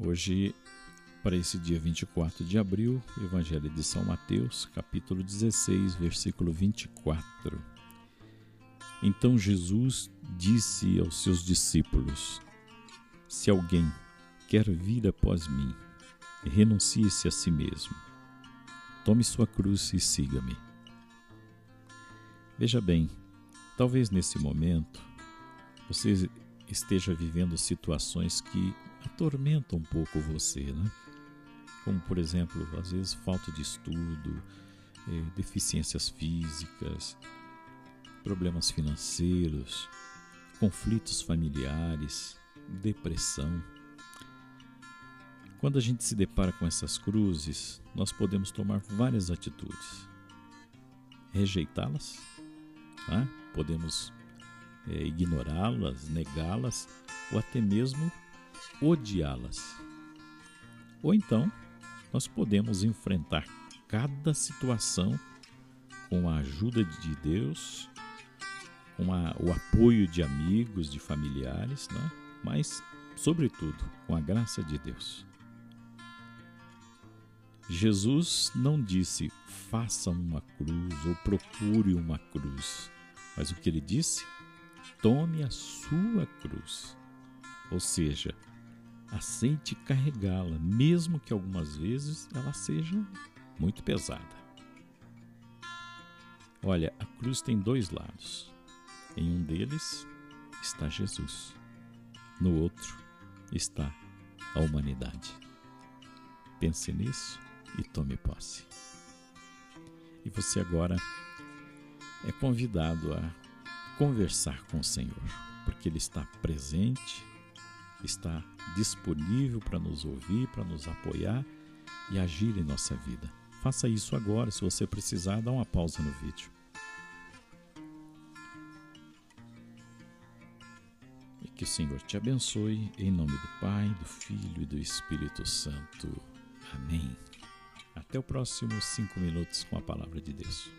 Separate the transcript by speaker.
Speaker 1: Hoje, para esse dia 24 de abril, Evangelho de São Mateus, capítulo 16, versículo 24. Então Jesus disse aos seus discípulos: Se alguém quer vir após mim, renuncie-se a si mesmo. Tome sua cruz e siga-me. Veja bem, talvez nesse momento você esteja vivendo situações que atormenta um pouco você, né? Como, por exemplo, às vezes falta de estudo, é, deficiências físicas, problemas financeiros, conflitos familiares, depressão. Quando a gente se depara com essas cruzes, nós podemos tomar várias atitudes. Rejeitá-las, tá? podemos é, ignorá-las, negá-las ou até mesmo odiá-las. Ou então, nós podemos enfrentar cada situação com a ajuda de Deus, com a, o apoio de amigos, de familiares, né? mas, sobretudo, com a graça de Deus. Jesus não disse faça uma cruz ou procure uma cruz, mas o que ele disse? Tome a sua cruz. Ou seja, aceite carregá-la, mesmo que algumas vezes ela seja muito pesada. Olha, a cruz tem dois lados. Em um deles está Jesus, no outro está a humanidade. Pense nisso e tome posse. E você agora é convidado a conversar com o Senhor, porque Ele está presente está disponível para nos ouvir, para nos apoiar e agir em nossa vida. Faça isso agora, se você precisar, dá uma pausa no vídeo. E que o Senhor te abençoe, em nome do Pai, do Filho e do Espírito Santo. Amém. Até o próximo cinco minutos com a palavra de Deus.